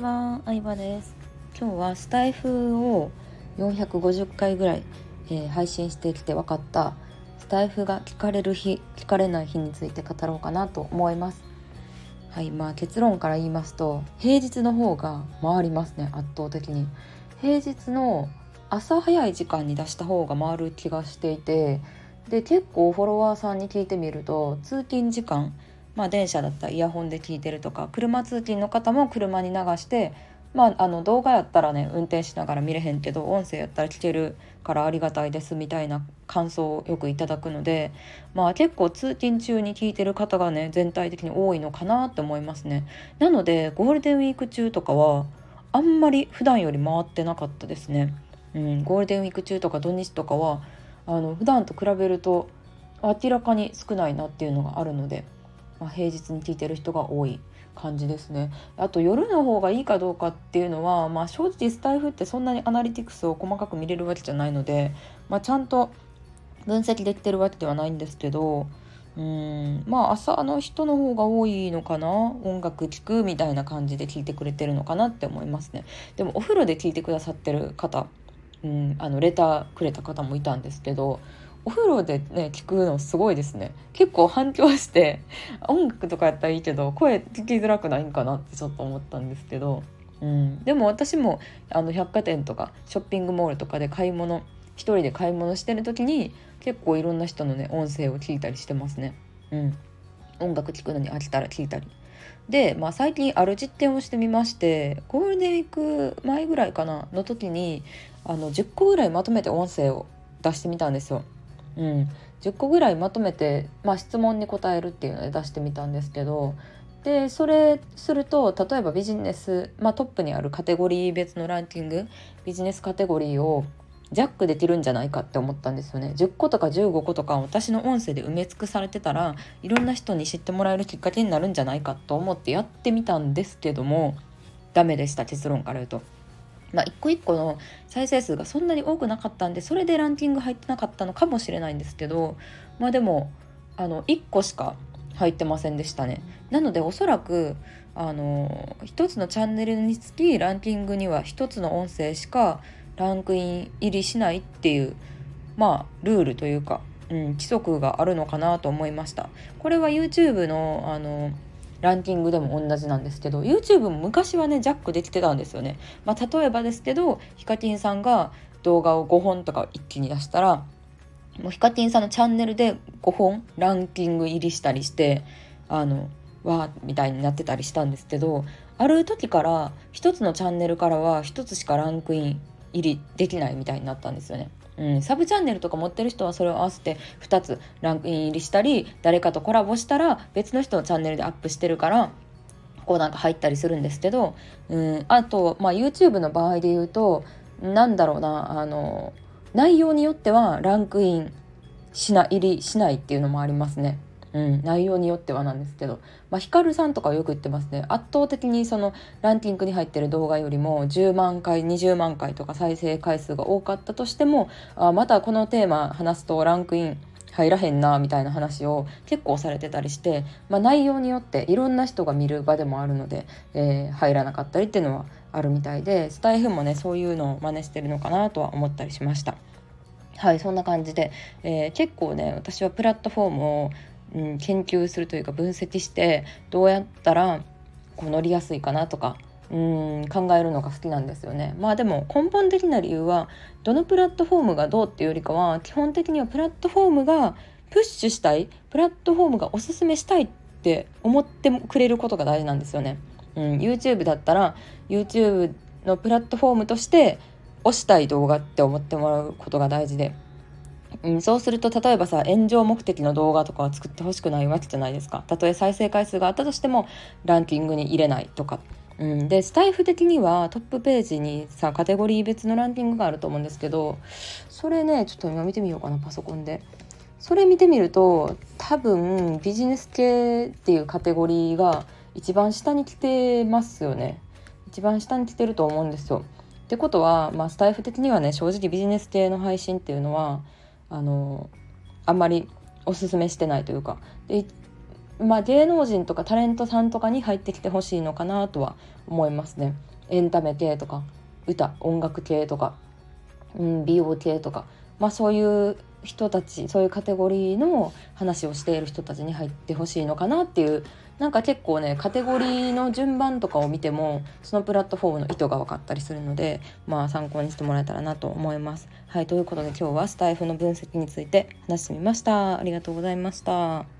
ちは、相葉です。今日はスタイフを450回ぐらい、えー、配信してきて分かったスタイフが聞かれる日聞かれない日について語ろうかなと思います。はいまあ結論から言いますと平日の方が回りますね圧倒的に。平日の朝早い時間に出した方が回る気がしていてで結構フォロワーさんに聞いてみると通勤時間まあ、電車だったらイヤホンで聞いてるとか車通勤の方も車に流してまあ、あの動画やったらね運転しながら見れへんけど音声やったら聞けるからありがたいですみたいな感想をよくいただくので、まあ、結構通勤中に聞いてる方がね全体的に多いのかなって思いますね。なのでゴールデンウィーク中とかはあんまり普段より回ってなかったですね。うん、ゴールデンウィーク中とか土日とかはあの普段と比べると明らかに少ないなっていうのがあるので。まあ、平日に聞いてる人が多い感じですね。あと夜の方がいいかどうかっていうのは、まあ、正直スタイフってそんなにアナリティクスを細かく見れるわけじゃないので、まあ、ちゃんと分析できてるわけではないんですけどうんまあ朝の人の方が多いのかな？音楽聴くみたいな感じで聞いてくれてるのかなって思いますね。でもお風呂で聞いてくださってる方うんあのレターくれた方もいたんですけどお風呂でね聞くのすごいですね結構反響して 音楽とかやったらいいけど声聞きづらくないんかなってちょっと思ったんですけど、うん、でも私もあの百貨店とかショッピングモールとかで買い物一人で買い物してる時に結構いろんな人のね音声を聞いたりしてますね。うん、音楽聴くのに飽きたら聞いたり。で、まあ、最近ある実験をしてみましてゴールデンウィーク前ぐらいかなの時にあの10個ぐらいまとめて音声を出してみたんですよ。うん、10個ぐらいまとめて、まあ、質問に答えるっていうので出してみたんですけどでそれすると例えばビジネス、まあ、トップにあるカテゴリー別のランキングビジネスカテゴリーをジャックできるんじゃないかって思ったんですよね10個とか15個とか私の音声で埋め尽くされてたらいろんな人に知ってもらえるきっかけになるんじゃないかと思ってやってみたんですけどもダメでした結論から言うと。まあ、一個一個の再生数がそんなに多くなかったんでそれでランキング入ってなかったのかもしれないんですけどまあでもあの1個しか入ってませんでしたね。なのでおそらくあの1つのチャンネルにつきランキングには1つの音声しかランクイン入りしないっていうまあルールというか、うん、規則があるのかなと思いました。これは YouTube のあのランキングでも同じなんですけど YouTube も昔はねジャックできてたんですよね。まあ、例えばですけどヒカキンさんが動画を5本とか一気に出したらもうヒカキンさんのチャンネルで5本ランキング入りしたりしてあのわーみたいになってたりしたんですけどある時から1つのチャンネルからは1つしかランクイン入りできないみたいになったんですよね。うん、サブチャンネルとか持ってる人はそれを合わせて2つランクイン入りしたり誰かとコラボしたら別の人のチャンネルでアップしてるからこうなんか入ったりするんですけど、うん、あと、まあ、YouTube の場合で言うとなんだろうなあの内容によってはランクインしな入りしないっていうのもありますね。うん、内容によってはなんですけど、まあ、ヒカルさんとかよく言ってますね圧倒的にそのランキングに入ってる動画よりも10万回20万回とか再生回数が多かったとしてもあまたこのテーマ話すとランクイン入らへんなみたいな話を結構されてたりして、まあ、内容によっていろんな人が見る場でもあるので、えー、入らなかったりっていうのはあるみたいでスタイフもねそういうのを真似してるのかなとは思ったりしました。はいそんな感じで、えー、結構ね私はプラットフォームをうん、研究するというか分析してどうやったらこう乗りやすいかなとかうん考えるのが好きなんですよね。まあでも根本的な理由はどのプラットフォームがどうっていうよりかは基本的にはプラットフォームがプッシュしたいプラットフォームがおすすめしたいって思ってくれることが大事なんですよね。うん、YouTube だったら YouTube のプラットフォームとして推したい動画って思ってもらうことが大事でうん、そうすると例えばさ炎上目的の動画とかは作ってほしくないわけじゃないですか。たとえ再生回数があったとしてもランキングに入れないとか、うん、でスタイフ的にはトップページにさカテゴリー別のランキングがあると思うんですけどそれねちょっと今見てみようかなパソコンで。それ見てみると多分ビジネス系っていうカテゴリーが一番下に来てますよね。一番下に来てると思うんですよ。ってことは、まあ、スタイフ的にはね正直ビジネス系の配信っていうのはあのあんまりおすすめしてないというかでまあ、芸能人とかタレントさんとかに入ってきてほしいのかなとは思いますね。エンタメ系とか歌音楽系とか、うん、美容系とか、まあ、そういう人たちそういうカテゴリーの話をしている人たちに入ってほしいのかなっていうなんか結構ねカテゴリーの順番とかを見てもそのプラットフォームの意図が分かったりするのでまあ参考にしてもらえたらなと思います。はいということで今日はスタイフの分析について話してみました。ありがとうございました。